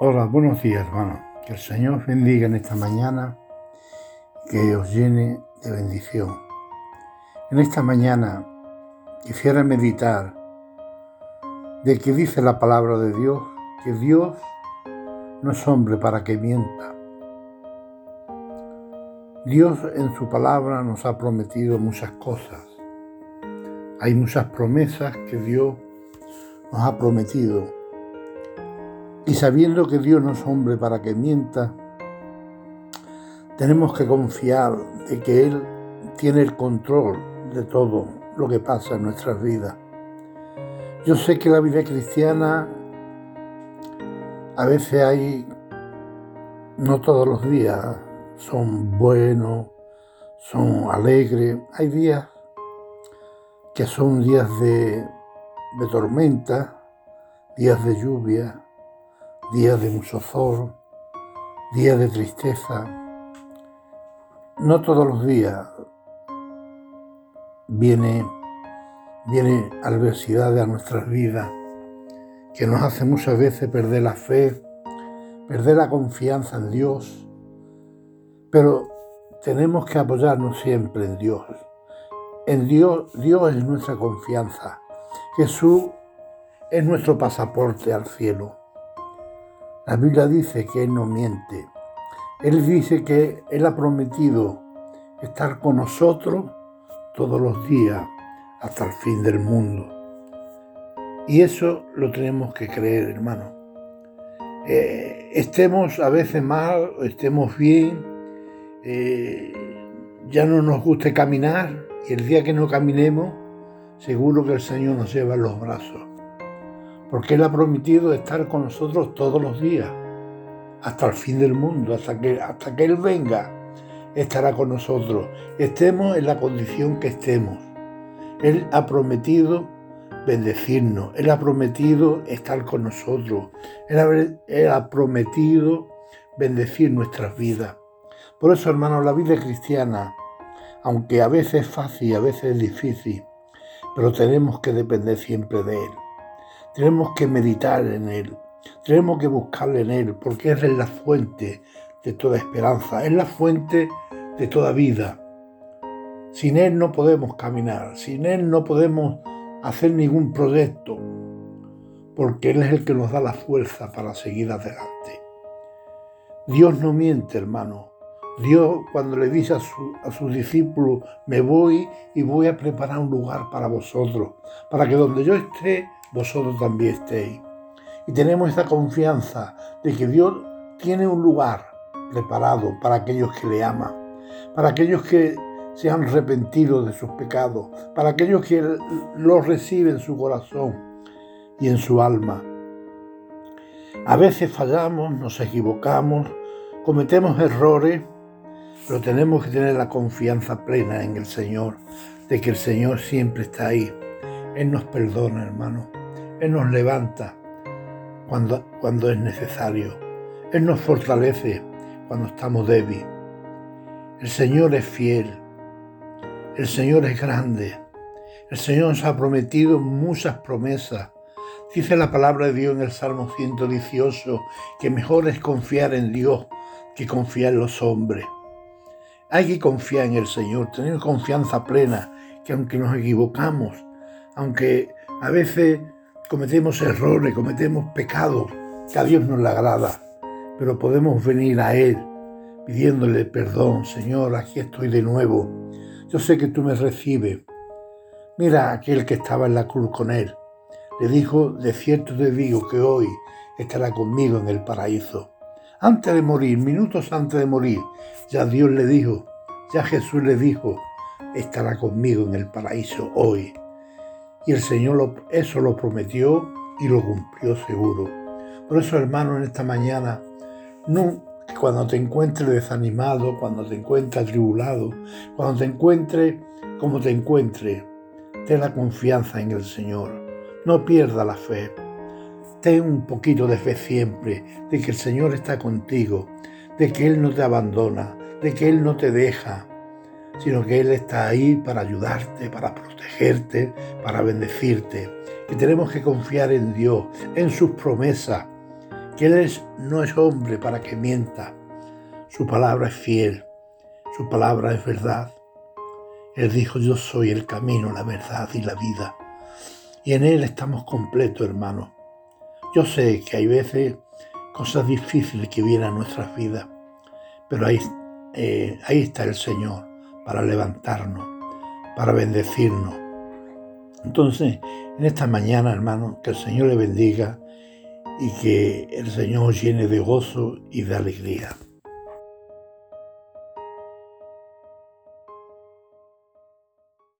Hola, buenos días, hermano. Que el Señor bendiga en esta mañana, que os llene de bendición. En esta mañana quisiera meditar de que dice la palabra de Dios, que Dios no es hombre para que mienta. Dios en su palabra nos ha prometido muchas cosas. Hay muchas promesas que Dios nos ha prometido y sabiendo que Dios no es hombre para que mienta, tenemos que confiar de que Él tiene el control de todo lo que pasa en nuestras vidas. Yo sé que la vida cristiana a veces hay, no todos los días son buenos, son alegres, hay días que son días de, de tormenta, días de lluvia, días de mucho sol, días de tristeza. No todos los días viene, viene adversidad a nuestras vidas que nos hace muchas veces perder la fe, perder la confianza en Dios, pero tenemos que apoyarnos siempre en Dios. En Dios, Dios es nuestra confianza. Jesús es nuestro pasaporte al cielo. La Biblia dice que Él no miente. Él dice que Él ha prometido estar con nosotros todos los días hasta el fin del mundo. Y eso lo tenemos que creer, hermano. Eh, estemos a veces mal, estemos bien, eh, ya no nos guste caminar y el día que no caminemos, seguro que el Señor nos lleva en los brazos porque Él ha prometido estar con nosotros todos los días, hasta el fin del mundo, hasta que, hasta que Él venga, estará con nosotros, estemos en la condición que estemos. Él ha prometido bendecirnos, Él ha prometido estar con nosotros, Él ha, Él ha prometido bendecir nuestras vidas. Por eso, hermanos, la vida cristiana, aunque a veces es fácil a veces es difícil, pero tenemos que depender siempre de Él. Tenemos que meditar en Él, tenemos que buscarle en Él, porque es la fuente de toda esperanza, es la fuente de toda vida. Sin Él no podemos caminar, sin Él no podemos hacer ningún proyecto, porque Él es el que nos da la fuerza para seguir adelante. Dios no miente, hermano. Dios cuando le dice a, a sus discípulos, me voy y voy a preparar un lugar para vosotros, para que donde yo esté, vosotros también estéis. Y tenemos esta confianza de que Dios tiene un lugar preparado para aquellos que le aman, para aquellos que se han arrepentido de sus pecados, para aquellos que los reciben en su corazón y en su alma. A veces fallamos, nos equivocamos, cometemos errores, pero tenemos que tener la confianza plena en el Señor, de que el Señor siempre está ahí. Él nos perdona, hermano. Él nos levanta cuando, cuando es necesario. Él nos fortalece cuando estamos débiles. El Señor es fiel. El Señor es grande. El Señor nos ha prometido muchas promesas. Dice la palabra de Dios en el Salmo 118 que mejor es confiar en Dios que confiar en los hombres. Hay que confiar en el Señor, tener confianza plena, que aunque nos equivocamos, aunque a veces cometemos errores, cometemos pecados que a Dios no le agrada, pero podemos venir a Él pidiéndole perdón, Señor, aquí estoy de nuevo. Yo sé que tú me recibes. Mira aquel que estaba en la cruz con Él. Le dijo, de cierto te digo que hoy estará conmigo en el paraíso. Antes de morir, minutos antes de morir, ya Dios le dijo, ya Jesús le dijo, estará conmigo en el paraíso hoy. Y el Señor eso lo prometió y lo cumplió seguro. Por eso, hermano, en esta mañana, no, cuando te encuentres desanimado, cuando te encuentres atribulado, cuando te encuentres como te encuentres, ten la confianza en el Señor. No pierda la fe. Ten un poquito de fe siempre de que el Señor está contigo, de que Él no te abandona, de que Él no te deja, sino que Él está ahí para ayudarte, para protegerte, para bendecirte. Y tenemos que confiar en Dios, en sus promesas, que Él no es hombre para que mienta. Su palabra es fiel, su palabra es verdad. Él dijo, yo soy el camino, la verdad y la vida. Y en Él estamos completos, hermanos. Yo sé que hay veces cosas difíciles que vienen a nuestras vidas, pero ahí, eh, ahí está el Señor para levantarnos, para bendecirnos. Entonces, en esta mañana, hermano, que el Señor le bendiga y que el Señor llene de gozo y de alegría.